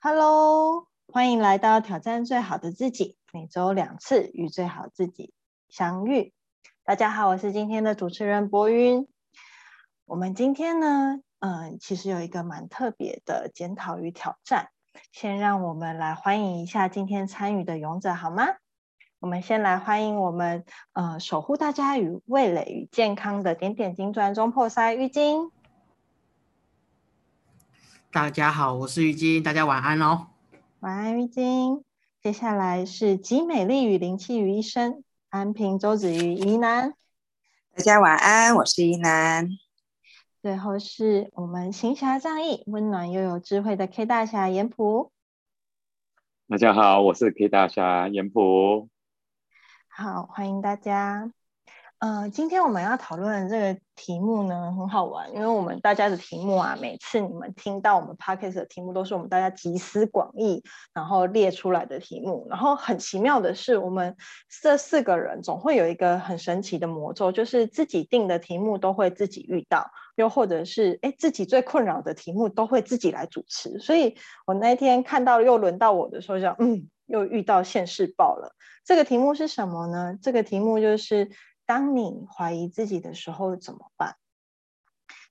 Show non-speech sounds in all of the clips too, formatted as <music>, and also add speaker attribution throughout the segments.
Speaker 1: Hello，欢迎来到挑战最好的自己，每周两次与最好自己相遇。大家好，我是今天的主持人博云。我们今天呢，嗯，其实有一个蛮特别的检讨与挑战。先让我们来欢迎一下今天参与的勇者，好吗？我们先来欢迎我们，呃，守护大家与味蕾与健康的点点金砖中破塞浴巾。
Speaker 2: 大家好，我是浴巾，大家晚安哦。
Speaker 1: 晚安，浴巾。接下来是集美丽与灵气于一身，安平周子瑜宜南。
Speaker 3: 大家晚安，我是宜南。
Speaker 1: 最后是我们行侠仗义、温暖又有智慧的 K 大侠严普。
Speaker 4: 大家好，我是 K 大侠严普。
Speaker 1: 好，欢迎大家。呃，今天我们要讨论这个题目呢，很好玩，因为我们大家的题目啊，每次你们听到我们 podcast 的题目，都是我们大家集思广益，然后列出来的题目。然后很奇妙的是，我们这四个人总会有一个很神奇的魔咒，就是自己定的题目都会自己遇到，又或者是哎自己最困扰的题目都会自己来主持。所以我那天看到又轮到我的时候，就嗯，又遇到现世报了。这个题目是什么呢？这个题目就是。当你怀疑自己的时候怎么办？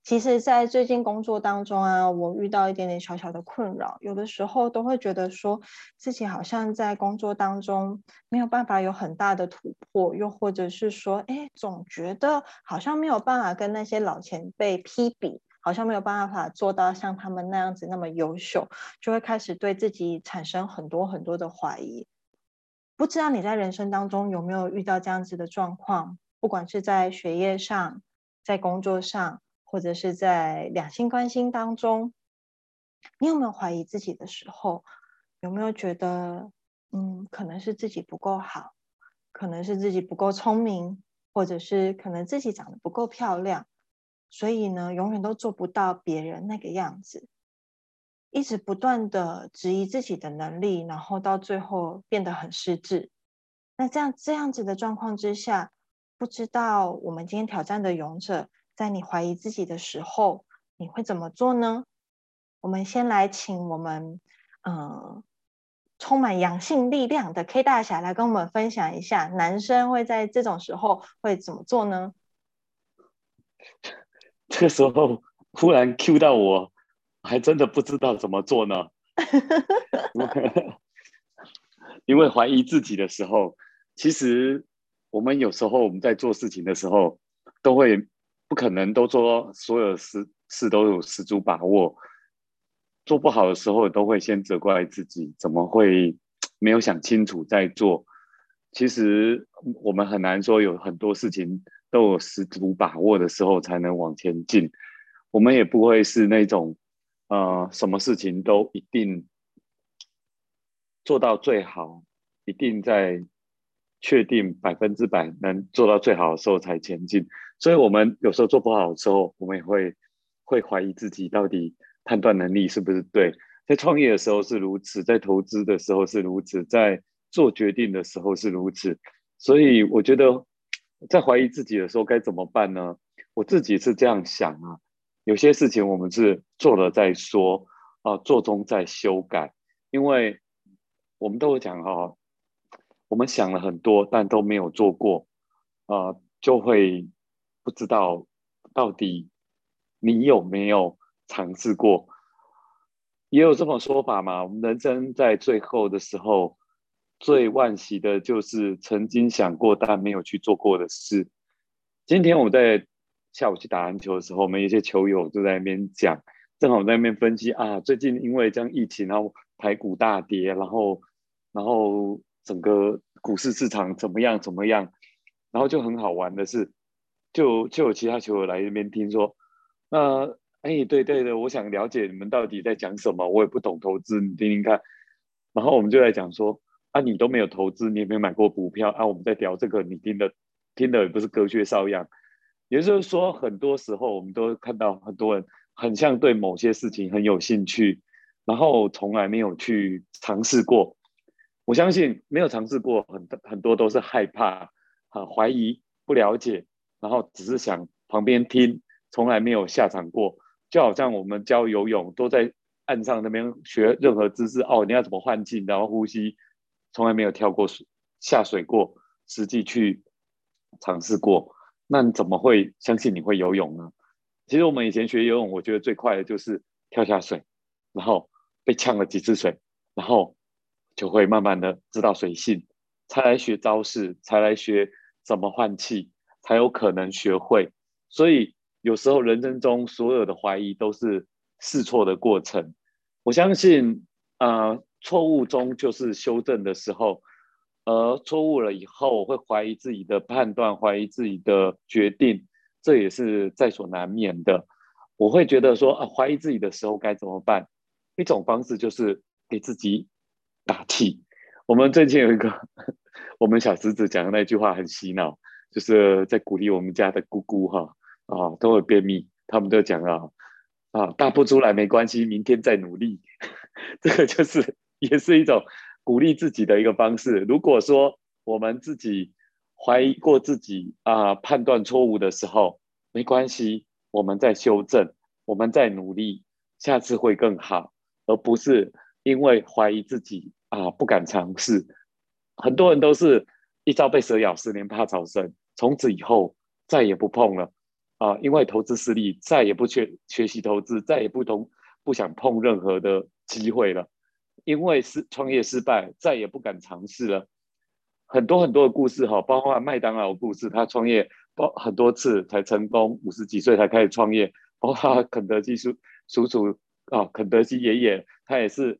Speaker 1: 其实，在最近工作当中啊，我遇到一点点小小的困扰，有的时候都会觉得说自己好像在工作当中没有办法有很大的突破，又或者是说，哎，总觉得好像没有办法跟那些老前辈匹比，好像没有办法做到像他们那样子那么优秀，就会开始对自己产生很多很多的怀疑。不知道你在人生当中有没有遇到这样子的状况？不管是在学业上、在工作上，或者是在两性关系当中，你有没有怀疑自己的时候？有没有觉得，嗯，可能是自己不够好，可能是自己不够聪明，或者是可能自己长得不够漂亮，所以呢，永远都做不到别人那个样子，一直不断的质疑自己的能力，然后到最后变得很失智。那这样这样子的状况之下。不知道我们今天挑战的勇者，在你怀疑自己的时候，你会怎么做呢？我们先来请我们，嗯，充满阳性力量的 K 大侠来跟我们分享一下，男生会在这种时候会怎么做呢？<laughs>
Speaker 4: 这个时候忽然 Q 到我，还真的不知道怎么做呢。<laughs> <laughs> 因为怀疑自己的时候，其实。我们有时候我们在做事情的时候，都会不可能都做所有事事都有十足把握，做不好的时候都会先责怪自己，怎么会没有想清楚再做？其实我们很难说有很多事情都有十足把握的时候才能往前进。我们也不会是那种呃什么事情都一定做到最好，一定在。确定百分之百能做到最好的时候才前进，所以我们有时候做不好的时候，我们也会会怀疑自己到底判断能力是不是对。在创业的时候是如此，在投资的时候是如此，在做决定的时候是如此。所以我觉得，在怀疑自己的时候该怎么办呢？我自己是这样想啊，有些事情我们是做了再说啊，做中再修改，因为我们都有讲哈。我们想了很多，但都没有做过，啊，就会不知道到底你有没有尝试过。也有这种说法嘛？我们人生在最后的时候，最惋惜的就是曾经想过但没有去做过的事。今天我们在下午去打篮球的时候，我们一些球友就在那边讲，正好在那边分析啊，最近因为这样疫情，然后排骨大跌，然后，然后。整个股市市场怎么样？怎么样？然后就很好玩的是，就就有其他球友来这边听说，那哎，对对的，我想了解你们到底在讲什么。我也不懂投资，你听听看。然后我们就在讲说，啊，你都没有投资，你也没有买过股票啊。我们在聊这个，你听的听的也不是隔靴搔痒。也就是说，很多时候我们都看到很多人很像对某些事情很有兴趣，然后从来没有去尝试过。我相信没有尝试过，很很多都是害怕、很怀疑、不了解，然后只是想旁边听，从来没有下场过。就好像我们教游泳，都在岸上那边学任何姿势哦，你要怎么换气，然后呼吸，从来没有跳过水下水过，实际去尝试过，那你怎么会相信你会游泳呢？其实我们以前学游泳，我觉得最快的就是跳下水，然后被呛了几次水，然后就会慢慢的知道水性，才来学招式，才来学怎么换气，才有可能学会。所以有时候人生中所有的怀疑都是试错的过程。我相信，呃，错误中就是修正的时候，而错误了以后会怀疑自己的判断，怀疑自己的决定。这也是在所难免的。我会觉得说啊，怀疑自己的时候该怎么办？一种方式就是给自己打气。我们最近有一个 <laughs> 我们小侄子讲的那句话很洗脑，就是在鼓励我们家的姑姑哈啊，都会便秘，他们都讲啊啊，大不出来没关系，明天再努力。<laughs> 这个就是也是一种鼓励自己的一个方式。如果说我们自己。怀疑过自己啊，判断错误的时候没关系，我们在修正，我们在努力，下次会更好，而不是因为怀疑自己啊不敢尝试。很多人都是一朝被蛇咬，十年怕草绳，从此以后再也不碰了啊，因为投资失利，再也不学学习投资，再也不同不想碰任何的机会了，因为失创业失败，再也不敢尝试了。很多很多的故事哈，包括麦当劳故事，他创业包很多次才成功，五十几岁才开始创业。包括肯德基叔叔叔啊，肯德基爷爷，他也是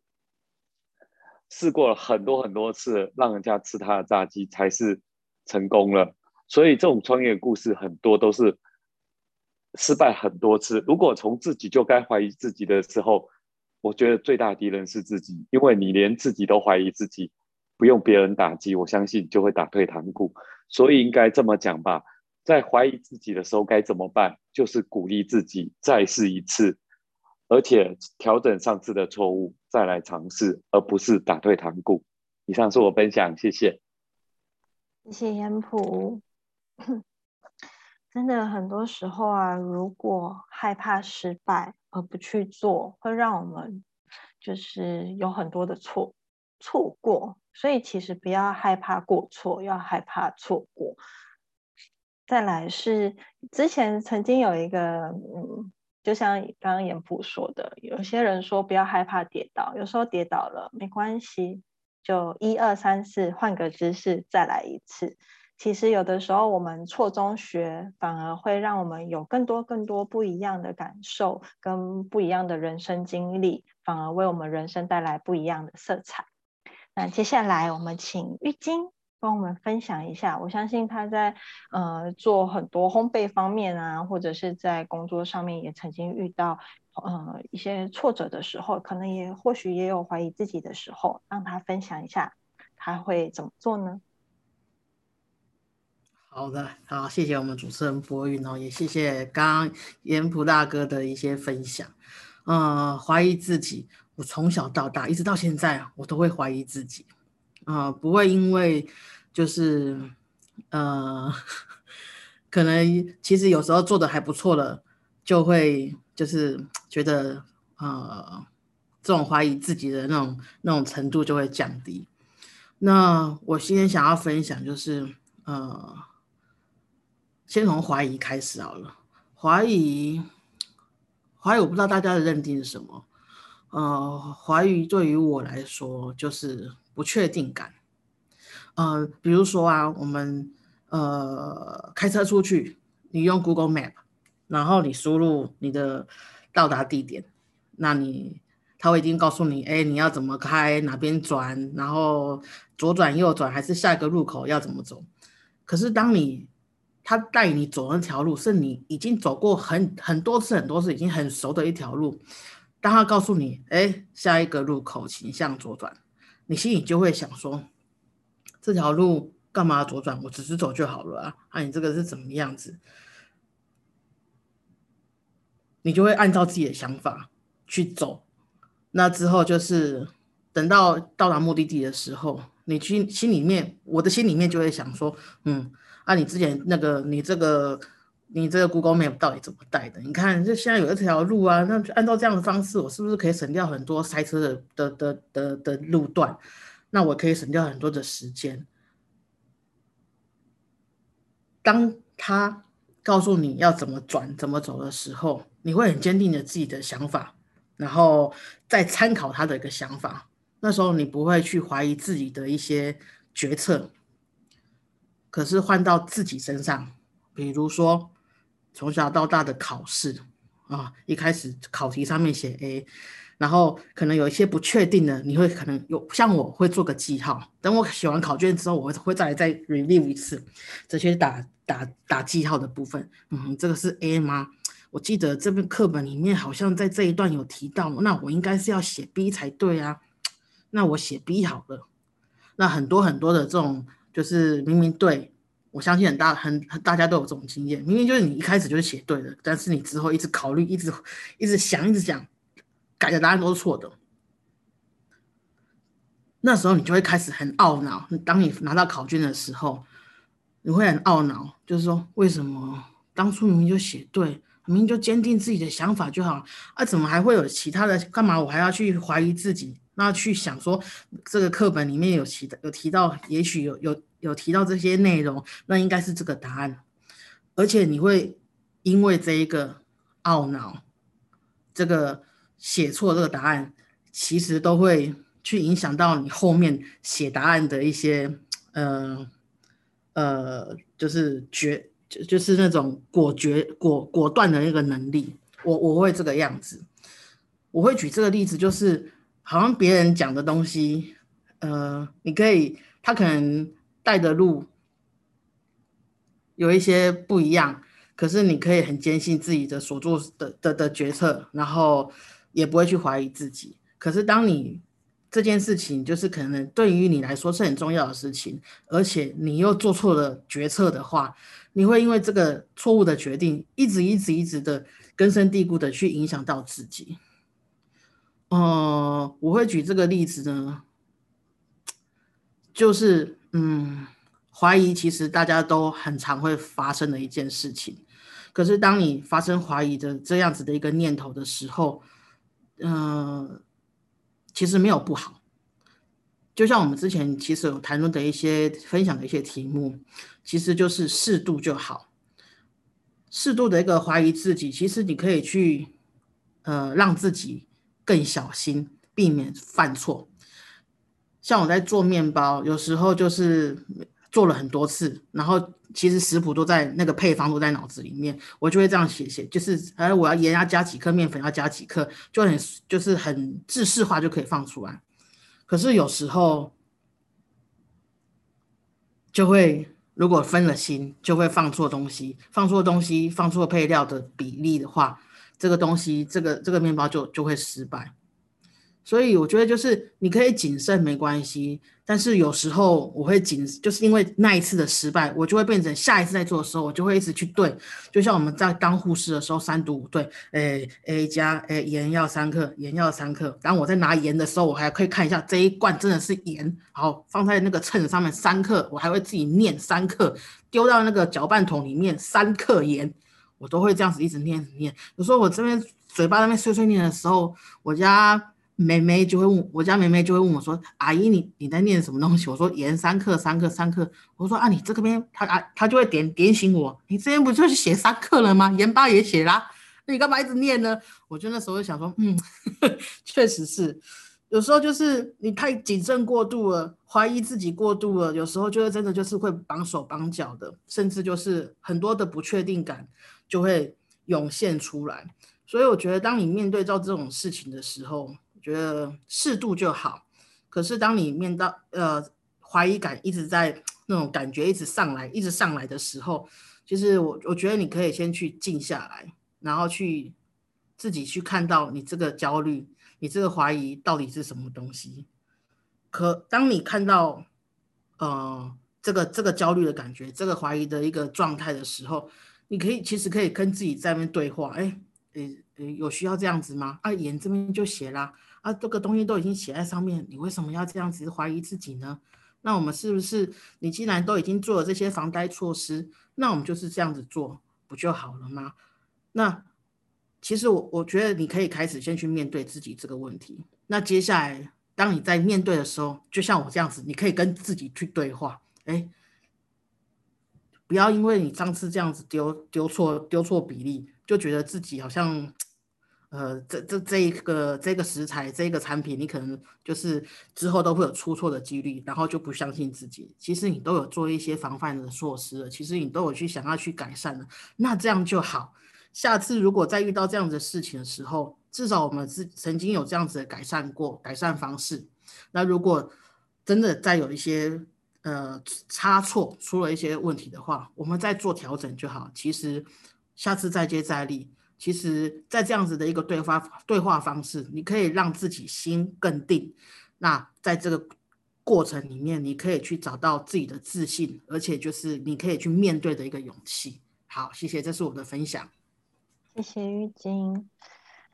Speaker 4: 试过了很多很多次，让人家吃他的炸鸡才是成功了。所以这种创业故事很多都是失败很多次。如果从自己就该怀疑自己的时候，我觉得最大敌人是自己，因为你连自己都怀疑自己。不用别人打击，我相信就会打退堂鼓。所以应该这么讲吧，在怀疑自己的时候该怎么办？就是鼓励自己再试一次，而且调整上次的错误，再来尝试，而不是打退堂鼓。以上是我分享，谢谢。
Speaker 1: 谢谢严普。<laughs> 真的很多时候啊，如果害怕失败而不去做，会让我们就是有很多的错错过。所以其实不要害怕过错，要害怕错过。再来是之前曾经有一个，嗯，就像刚刚严普说的，有些人说不要害怕跌倒，有时候跌倒了没关系，就一二三四换个姿势再来一次。其实有的时候我们错中学，反而会让我们有更多更多不一样的感受，跟不一样的人生经历，反而为我们人生带来不一样的色彩。那接下来我们请玉晶帮我们分享一下。我相信他在呃做很多烘焙方面啊，或者是在工作上面也曾经遇到呃一些挫折的时候，可能也或许也有怀疑自己的时候，让他分享一下他会怎么做呢？
Speaker 2: 好的，好，谢谢我们主持人博云哦，也谢谢刚刚严普大哥的一些分享。呃，怀疑自己。我从小到大，一直到现在，我都会怀疑自己，啊，不会因为就是，呃，可能其实有时候做的还不错了，就会就是觉得，呃，这种怀疑自己的那种那种程度就会降低。那我今天想要分享就是，呃，先从怀疑开始好了，怀疑，怀疑，我不知道大家的认定是什么。呃，怀疑对于我来说就是不确定感。呃，比如说啊，我们呃开车出去，你用 Google Map，然后你输入你的到达地点，那你他会已经告诉你，哎，你要怎么开，哪边转，然后左转右转，还是下一个路口要怎么走。可是当你他带你走那条路，是你已经走过很很多次很多次，已经很熟的一条路。当他告诉你，哎，下一个路口请向左转，你心里就会想说，这条路干嘛左转？我直直走就好了啊！啊，你这个是怎么样子？你就会按照自己的想法去走。那之后就是等到到达目的地的时候，你心心里面，我的心里面就会想说，嗯，啊，你之前那个你这个你这个 Google Map 到底怎么带的？你看，这现在有一条路啊，那按照这样的方式，我是不是可以省掉很多塞车的的的的的路段？那我可以省掉很多的时间。当他告诉你要怎么转、怎么走的时候，你会很坚定的自己的想法，然后再参考他的一个想法。那时候你不会去怀疑自己的一些决策。可是换到自己身上，比如说从小到大的考试啊，一开始考题上面写 A，然后可能有一些不确定的，你会可能有像我会做个记号，等我写完考卷之后，我会再来再 review 一次这些打打打记号的部分。嗯，这个是 A 吗？我记得这本课本里面好像在这一段有提到，那我应该是要写 B 才对啊。那我写 B 好了。那很多很多的这种。就是明明对我相信很大很大家都有这种经验，明明就是你一开始就是写对的，但是你之后一直考虑，一直一直想，一直想，改的答案都是错的。那时候你就会开始很懊恼。当你拿到考卷的时候，你会很懊恼，就是说为什么当初明明就写对，明明就坚定自己的想法就好啊，怎么还会有其他的？干嘛我还要去怀疑自己？那去想说这个课本里面有提有提到，也许有有。有提到这些内容，那应该是这个答案，而且你会因为这一个懊恼，这个写错这个答案，其实都会去影响到你后面写答案的一些呃呃，就是决就就是那种果决果果断的那个能力。我我会这个样子，我会举这个例子，就是好像别人讲的东西，呃，你可以他可能。带的路有一些不一样，可是你可以很坚信自己的所做的的的决策，然后也不会去怀疑自己。可是当你这件事情就是可能对于你来说是很重要的事情，而且你又做错了决策的话，你会因为这个错误的决定，一直一直一直的根深蒂固的去影响到自己。嗯，我会举这个例子呢，就是。嗯，怀疑其实大家都很常会发生的一件事情。可是当你发生怀疑的这样子的一个念头的时候，嗯，其实没有不好。就像我们之前其实有谈论的一些分享的一些题目，其实就是适度就好。适度的一个怀疑自己，其实你可以去呃让自己更小心，避免犯错。像我在做面包，有时候就是做了很多次，然后其实食谱都在那个配方都在脑子里面，我就会这样写写，就是哎我要盐要加几克，面粉要加几克，就很就是很制式化就可以放出来。可是有时候就会如果分了心，就会放错东西，放错东西，放错配料的比例的话，这个东西这个这个面包就就会失败。所以我觉得就是你可以谨慎没关系，但是有时候我会谨，就是因为那一次的失败，我就会变成下一次在做的时候，我就会一直去对。就像我们在当护士的时候，三读五对，诶，A 加，诶，盐要三克，盐要三克。然后我在拿盐的时候，我还可以看一下这一罐真的是盐，好放在那个秤上面三克，我还会自己念三克，丢到那个搅拌桶里面三克盐，我都会这样子一直念念。有时候我这边嘴巴那边碎碎念的时候，我家。妹妹就会问我家妹妹就会问我说：“阿姨，你你在念什么东西？”我说：“盐三克，三克，三克。”我说：“啊，你这个边，他啊，他就会点点醒我。你这边不就是写三克了吗？盐巴也写啦，那你干嘛一直念呢？”我就那时候就想说：“嗯，<laughs> 确实是，有时候就是你太谨慎过度了，怀疑自己过度了，有时候就是真的就是会绑手绑脚的，甚至就是很多的不确定感就会涌现出来。所以我觉得，当你面对到这种事情的时候，觉得适度就好，可是当你面到呃怀疑感一直在那种感觉一直上来，一直上来的时候，其实我我觉得你可以先去静下来，然后去自己去看到你这个焦虑，你这个怀疑到底是什么东西。可当你看到呃这个这个焦虑的感觉，这个怀疑的一个状态的时候，你可以其实可以跟自己在那边对话，哎，诶诶，有需要这样子吗？啊，眼这边就写啦。啊，这个东西都已经写在上面，你为什么要这样子怀疑自己呢？那我们是不是，你既然都已经做了这些防呆措施，那我们就是这样子做，不就好了吗？那其实我我觉得你可以开始先去面对自己这个问题。那接下来，当你在面对的时候，就像我这样子，你可以跟自己去对话。哎，不要因为你上次这样子丢丢错丢错比例，就觉得自己好像。呃，这这这一个这个食材这个产品，你可能就是之后都会有出错的几率，然后就不相信自己。其实你都有做一些防范的措施了，其实你都有去想要去改善了，那这样就好。下次如果再遇到这样的事情的时候，至少我们是曾经有这样子的改善过改善方式。那如果真的再有一些呃差错出了一些问题的话，我们再做调整就好。其实下次再接再厉。其实，在这样子的一个对话对话方式，你可以让自己心更定。那在这个过程里面，你可以去找到自己的自信，而且就是你可以去面对的一个勇气。好，谢谢，这是我的分享。
Speaker 1: 谢谢玉晶。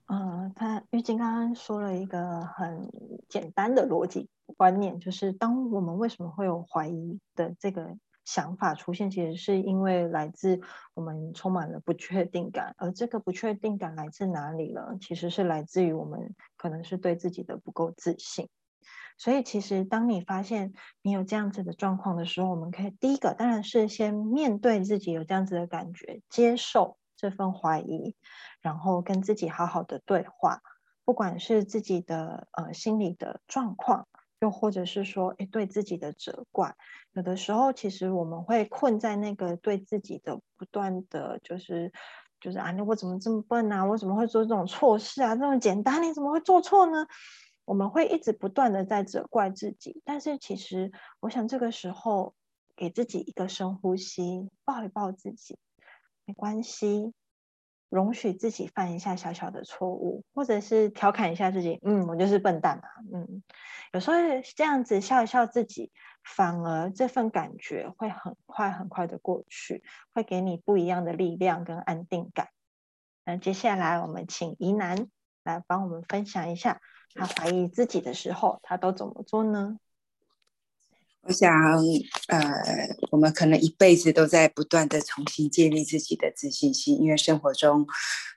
Speaker 1: 呃，他玉晶刚刚说了一个很简单的逻辑观念，就是当我们为什么会有怀疑的这个。想法出现，其实是因为来自我们充满了不确定感，而这个不确定感来自哪里呢？其实是来自于我们可能是对自己的不够自信。所以，其实当你发现你有这样子的状况的时候，我们可以第一个当然是先面对自己有这样子的感觉，接受这份怀疑，然后跟自己好好的对话，不管是自己的呃心理的状况。又或者是说，哎，对自己的责怪，有的时候其实我们会困在那个对自己的不断的就是，就是啊，那我怎么这么笨啊？我怎么会做这种错事啊？这么简单，你怎么会做错呢？我们会一直不断的在责怪自己。但是其实，我想这个时候给自己一个深呼吸，抱一抱自己，没关系。容许自己犯一下小小的错误，或者是调侃一下自己，嗯，我就是笨蛋嘛，嗯，有时候这样子笑一笑自己，反而这份感觉会很快很快的过去，会给你不一样的力量跟安定感。那接下来我们请怡南来帮我们分享一下，他怀疑自己的时候，他都怎么做呢？
Speaker 3: 我想，呃，我们可能一辈子都在不断的重新建立自己的自信心，因为生活中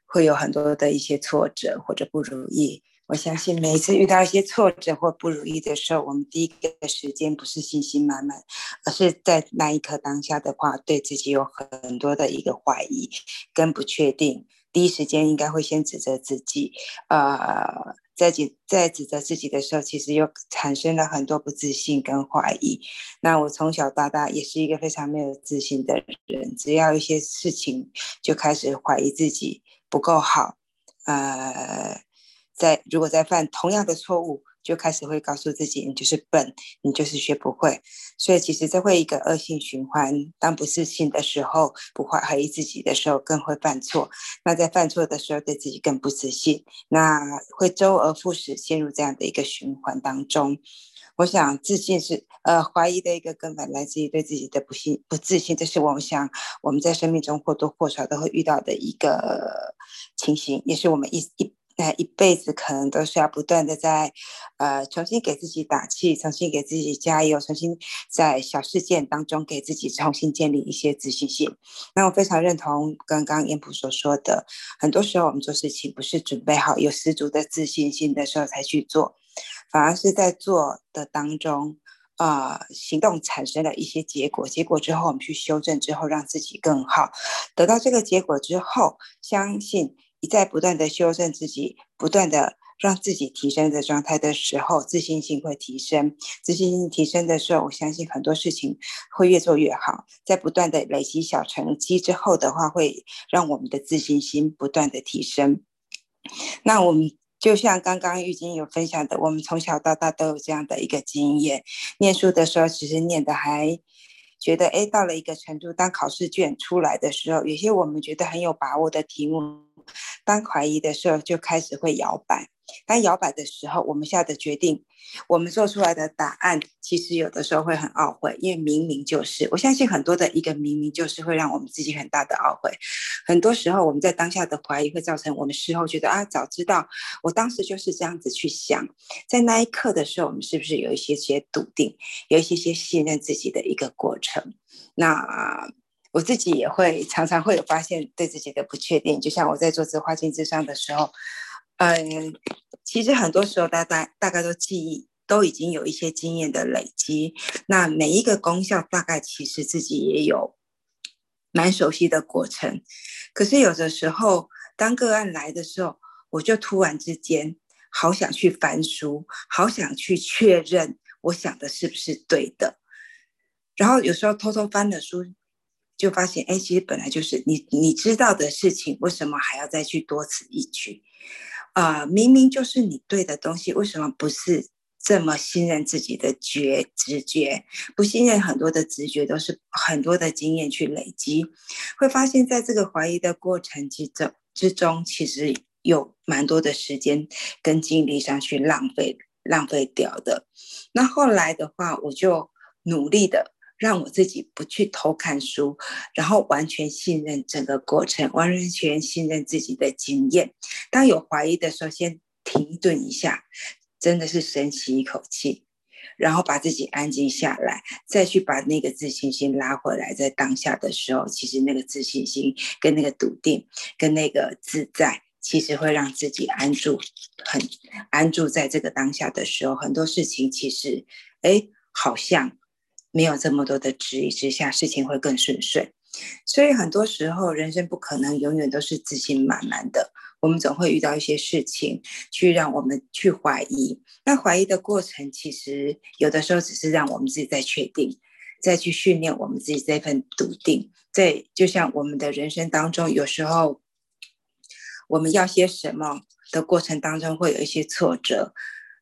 Speaker 3: 会有很多的一些挫折或者不如意。我相信每次遇到一些挫折或不如意的时候，我们第一个时间不是信心满满，而是在那一刻当下的话，对自己有很多的一个怀疑跟不确定。第一时间应该会先指责自己，呃。在指在指责自己的时候，其实又产生了很多不自信跟怀疑。那我从小到大也是一个非常没有自信的人，只要一些事情就开始怀疑自己不够好。呃，在如果再犯同样的错误。就开始会告诉自己，你就是笨，你就是学不会，所以其实这会一个恶性循环。当不自信的时候，不怀疑自己的时候，更会犯错。那在犯错的时候，对自己更不自信，那会周而复始，陷入这样的一个循环当中。我想，自信是呃怀疑的一个根本，来自于对自己的不信、不自信。这是我们想我们在生命中或多或少都会遇到的一个情形，也是我们一一。那一辈子可能都是要不断的在，呃，重新给自己打气，重新给自己加油，重新在小事件当中给自己重新建立一些自信心。那我非常认同刚刚燕普所说的，很多时候我们做事情不是准备好有十足的自信心的时候才去做，反而是在做的当中，啊，行动产生了一些结果，结果之后我们去修正之后，让自己更好，得到这个结果之后，相信。一再不断的修正自己，不断的让自己提升的状态的时候，自信心会提升。自信心提升的时候，我相信很多事情会越做越好。在不断的累积小成绩之后的话，会让我们的自信心不断的提升。那我们就像刚刚玉晶有分享的，我们从小到大都有这样的一个经验。念书的时候，其实念的还。觉得哎，到了一个程度，当考试卷出来的时候，有些我们觉得很有把握的题目，当怀疑的时候，就开始会摇摆。当摇摆的时候，我们下的决定，我们做出来的答案，其实有的时候会很懊悔，因为明明就是，我相信很多的一个明明就是会让我们自己很大的懊悔。很多时候我们在当下的怀疑会造成我们事后觉得啊，早知道我当时就是这样子去想，在那一刻的时候，我们是不是有一些些笃定，有一些些信任自己的一个过程？那。我自己也会常常会有发现对自己的不确定。就像我在做自画镜智商的时候，嗯，其实很多时候大大大概都记忆都已经有一些经验的累积，那每一个功效大概其实自己也有蛮熟悉的过程。可是有的时候，当个案来的时候，我就突然之间好想去翻书，好想去确认我想的是不是对的。然后有时候偷偷翻了书，就发现，哎，其实本来就是你你知道的事情，为什么还要再去多此一举？啊，明明就是你对的东西，为什么不是这么信任自己的觉直觉？不信任很多的直觉，都是很多的经验去累积，会发现在这个怀疑的过程之中之中，其实有蛮多的时间跟精力上去浪费浪费掉的。那后来的话，我就努力的。让我自己不去偷看书，然后完全信任整个过程，完全信任自己的经验。当有怀疑的时候，先停顿一下，真的是深吸一口气，然后把自己安静下来，再去把那个自信心拉回来。在当下的时候，其实那个自信心、跟那个笃定、跟那个自在，其实会让自己安住，很安住在这个当下的时候，很多事情其实，哎，好像。没有这么多的质疑之下，事情会更顺遂。所以很多时候，人生不可能永远都是自信满满的。我们总会遇到一些事情，去让我们去怀疑。那怀疑的过程，其实有的时候只是让我们自己在确定，再去训练我们自己这份笃定。在就像我们的人生当中，有时候我们要些什么的过程当中，会有一些挫折。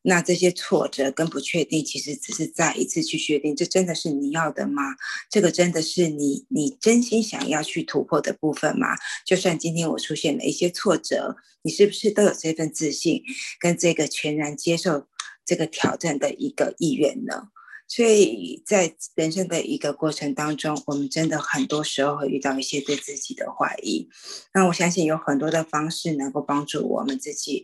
Speaker 3: 那这些挫折跟不确定，其实只是再一次去确定，这真的是你要的吗？这个真的是你你真心想要去突破的部分吗？就算今天我出现了一些挫折，你是不是都有这份自信跟这个全然接受这个挑战的一个意愿呢？所以在人生的一个过程当中，我们真的很多时候会遇到一些对自己的怀疑。那我相信有很多的方式能够帮助我们自己，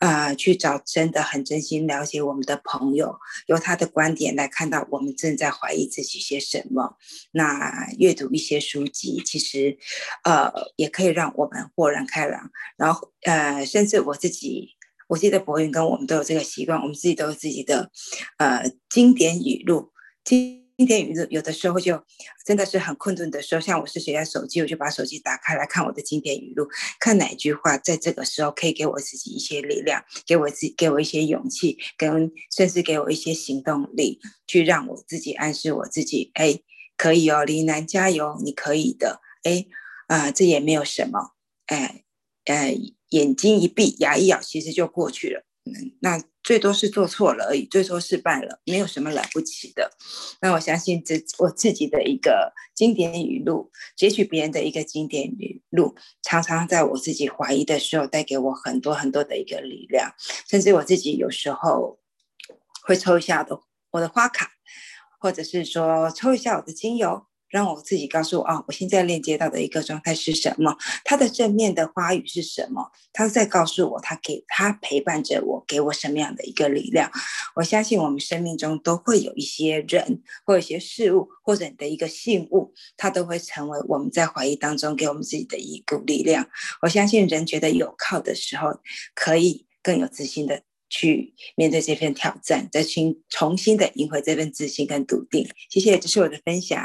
Speaker 3: 呃，去找真的很真心了解我们的朋友，由他的观点来看到我们正在怀疑自己些什么。那阅读一些书籍，其实，呃，也可以让我们豁然开朗。然后，呃，甚至我自己。我记得博云跟我们都有这个习惯，我们自己都有自己的呃经典语录。经经典语录有的时候就真的是很困顿的时候，像我是谁在手机，我就把手机打开来看我的经典语录，看哪句话在这个时候可以给我自己一些力量，给我自给我一些勇气，跟甚至给我一些行动力，去让我自己暗示我自己，哎，可以哦，林楠加油，你可以的，哎，啊，这也没有什么，哎，哎。眼睛一闭，牙一咬，其实就过去了。那最多是做错了而已，最多失败了，没有什么了不起的。那我相信这我自己的一个经典语录，截取别人的一个经典语录，常常在我自己怀疑的时候，带给我很多很多的一个力量。甚至我自己有时候会抽一下的我的花卡，或者是说抽一下我的精油。让我自己告诉我啊，我现在链接到的一个状态是什么？它的正面的花语是什么？它在告诉我，它给它陪伴着我，给我什么样的一个力量？我相信我们生命中都会有一些人，或一些事物，或者你的一个信物，它都会成为我们在怀疑当中给我们自己的一股力量。我相信人觉得有靠的时候，可以更有自信的去面对这份挑战，再去重新的赢回这份自信跟笃定。谢谢，这是我的分享。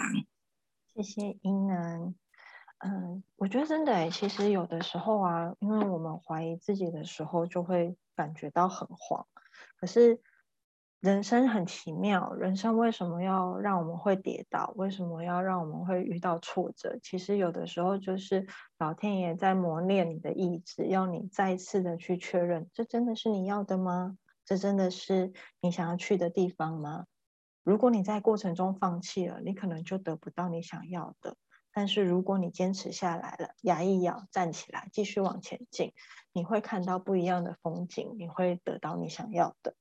Speaker 1: 谢谢英能，嗯，我觉得真的，其实有的时候啊，因为我们怀疑自己的时候，就会感觉到很慌。可是人生很奇妙，人生为什么要让我们会跌倒？为什么要让我们会遇到挫折？其实有的时候就是老天爷在磨练你的意志，要你再次的去确认，这真的是你要的吗？这真的是你想要去的地方吗？如果你在过程中放弃了，你可能就得不到你想要的。但是如果你坚持下来了，牙一咬，站起来，继续往前进，你会看到不一样的风景，你会得到你想要的。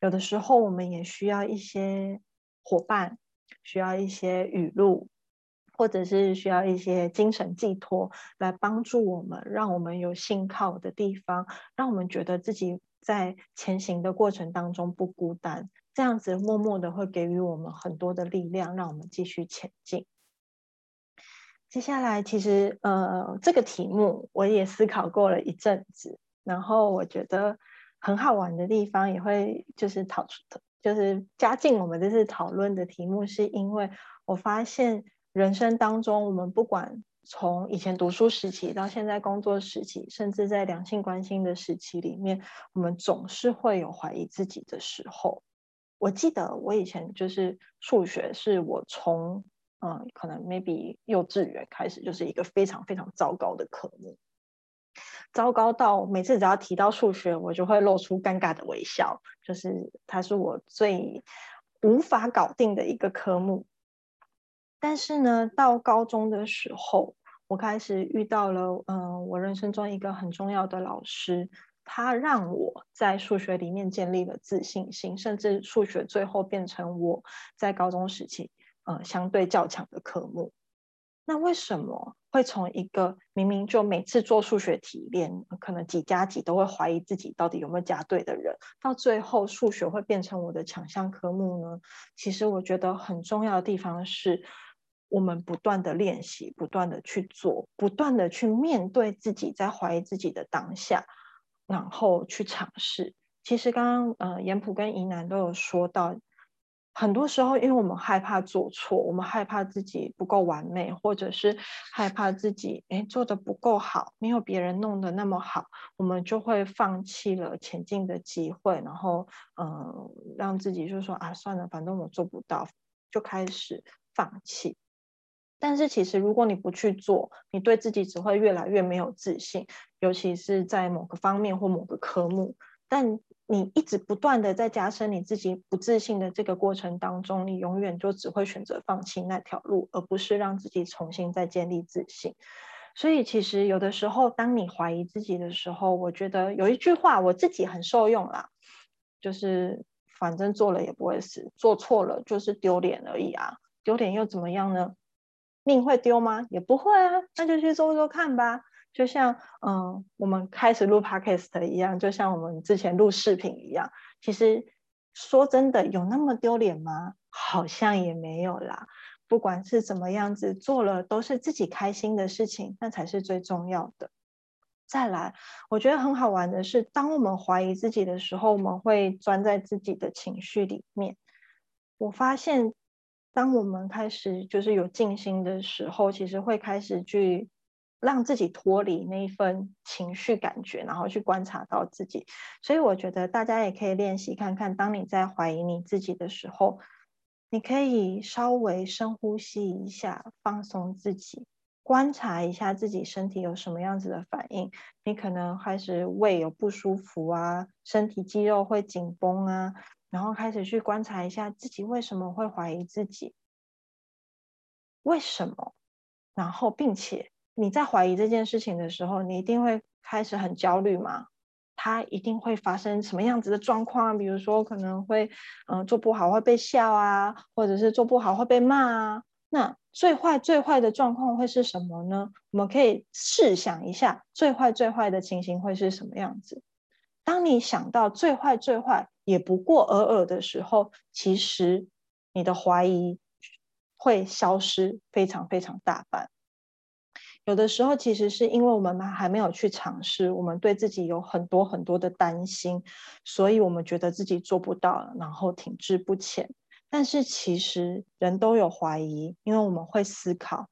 Speaker 1: 有的时候，我们也需要一些伙伴，需要一些语录，或者是需要一些精神寄托，来帮助我们，让我们有信靠的地方，让我们觉得自己在前行的过程当中不孤单。这样子默默的会给予我们很多的力量，让我们继续前进。接下来，其实呃，这个题目我也思考过了一阵子，然后我觉得很好玩的地方，也会就是讨出，就是加进我们这次讨论的题目，是因为我发现人生当中，我们不管从以前读书时期到现在工作时期，甚至在两性关系的时期里面，我们总是会有怀疑自己的时候。我记得我以前就是数学，是我从嗯，可能 maybe 幼稚园开始就是一个非常非常糟糕的科目，糟糕到每次只要提到数学，我就会露出尴尬的微笑，就是它是我最无法搞定的一个科目。但是呢，到高中的时候，我开始遇到了嗯，我人生中一个很重要的老师，他让我在数学里面建立了自信心，甚至数学最后变成我在高中时期。呃，相对较强的科目，那为什么会从一个明明就每次做数学题连可能几加几都会怀疑自己到底有没有加对的人，到最后数学会变成我的强项科目呢？其实我觉得很重要的地方是，我们不断的练习，不断的去做，不断的去面对自己在怀疑自己的当下，然后去尝试。其实刚刚呃，严普跟怡南都有说到。很多时候，因为我们害怕做错，我们害怕自己不够完美，或者是害怕自己哎做的不够好，没有别人弄得那么好，我们就会放弃了前进的机会，然后嗯，让自己就说啊，算了，反正我做不到，就开始放弃。但是其实，如果你不去做，你对自己只会越来越没有自信，尤其是在某个方面或某个科目。但你一直不断的在加深你自己不自信的这个过程当中，你永远就只会选择放弃那条路，而不是让自己重新再建立自信。所以其实有的时候，当你怀疑自己的时候，我觉得有一句话我自己很受用啦，就是反正做了也不会死，做错了就是丢脸而已啊，丢脸又怎么样呢？命会丢吗？也不会啊，那就去做做看吧。就像嗯，我们开始录 podcast 一样，就像我们之前录视频一样。其实说真的，有那么丢脸吗？好像也没有啦。不管是怎么样子做了，都是自己开心的事情，那才是最重要的。再来，我觉得很好玩的是，当我们怀疑自己的时候，我们会钻在自己的情绪里面。我发现，当我们开始就是有静心的时候，其实会开始去。让自己脱离那一份情绪感觉，然后去观察到自己。所以我觉得大家也可以练习看看，当你在怀疑你自己的时候，你可以稍微深呼吸一下，放松自己，观察一下自己身体有什么样子的反应。你可能开始胃有不舒服啊，身体肌肉会紧绷啊，然后开始去观察一下自己为什么会怀疑自己，为什么，然后并且。你在怀疑这件事情的时候，你一定会开始很焦虑嘛？他一定会发生什么样子的状况？比如说，可能会嗯做不好会被笑啊，或者是做不好会被骂啊。那最坏最坏的状况会是什么呢？我们可以试想一下，最坏最坏的情形会是什么样子？当你想到最坏最坏也不过尔尔的时候，其实你的怀疑会消失非常非常大半。有的时候，其实是因为我们还没有去尝试，我们对自己有很多很多的担心，所以我们觉得自己做不到，然后停滞不前。但是其实人都有怀疑，因为我们会思考，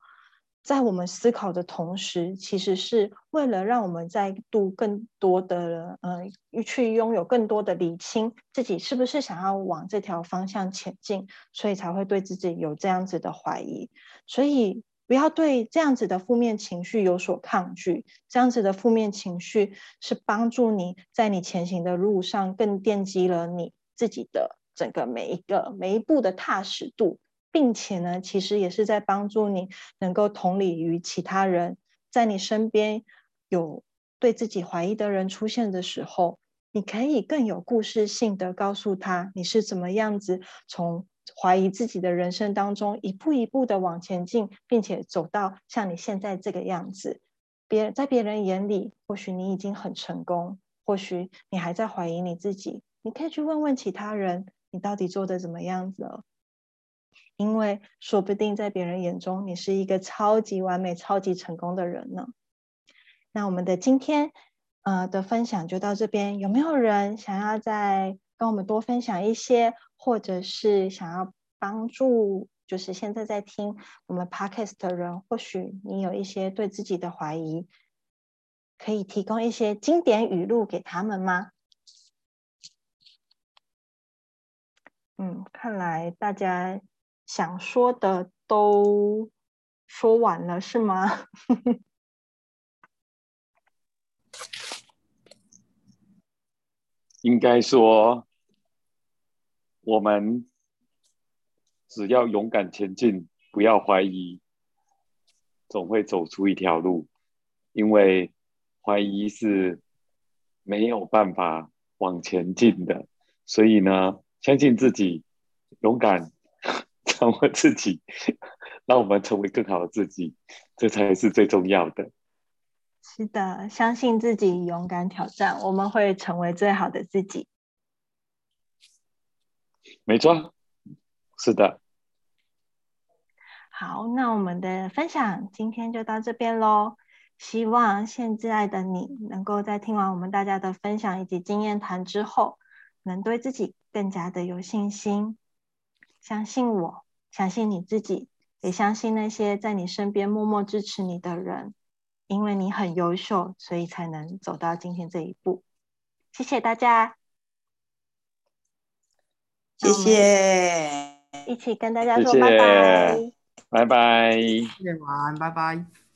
Speaker 1: 在我们思考的同时，其实是为了让我们再度更多的呃去拥有更多的理清自己是不是想要往这条方向前进，所以才会对自己有这样子的怀疑，所以。不要对这样子的负面情绪有所抗拒，这样子的负面情绪是帮助你在你前行的路上更奠基了你自己的整个每一个每一步的踏实度，并且呢，其实也是在帮助你能够同理于其他人，在你身边有对自己怀疑的人出现的时候，你可以更有故事性的告诉他你是怎么样子从。怀疑自己的人生当中，一步一步的往前进，并且走到像你现在这个样子。别在别人眼里，或许你已经很成功，或许你还在怀疑你自己。你可以去问问其他人，你到底做的怎么样子了？因为说不定在别人眼中，你是一个超级完美、超级成功的人呢。那我们的今天呃的分享就到这边，有没有人想要再跟我们多分享一些，或者是想要帮助，就是现在在听我们 podcast 的人，或许你有一些对自己的怀疑，可以提供一些经典语录给他们吗？嗯，看来大家想说的都说完了，是吗？<laughs>
Speaker 4: 应该说，我们只要勇敢前进，不要怀疑，总会走出一条路。因为怀疑是没有办法往前进的，所以呢。相信自己，勇敢掌握自己，让我们成为更好的自己，这才是最重要的。
Speaker 1: 是的，相信自己，勇敢挑战，我们会成为最好的自己。
Speaker 4: 没错，是的。
Speaker 1: 好，那我们的分享今天就到这边喽。希望现在的你能够在听完我们大家的分享以及经验谈之后，能对自己。更加的有信心，相信我，相信你自己，也相信那些在你身边默默支持你的人，因为你很优秀，所以才能走到今天这一步。谢谢大家，
Speaker 3: 谢谢，
Speaker 1: 一起跟大家说拜拜，
Speaker 4: 拜拜，
Speaker 2: 谢谢晚安，拜拜。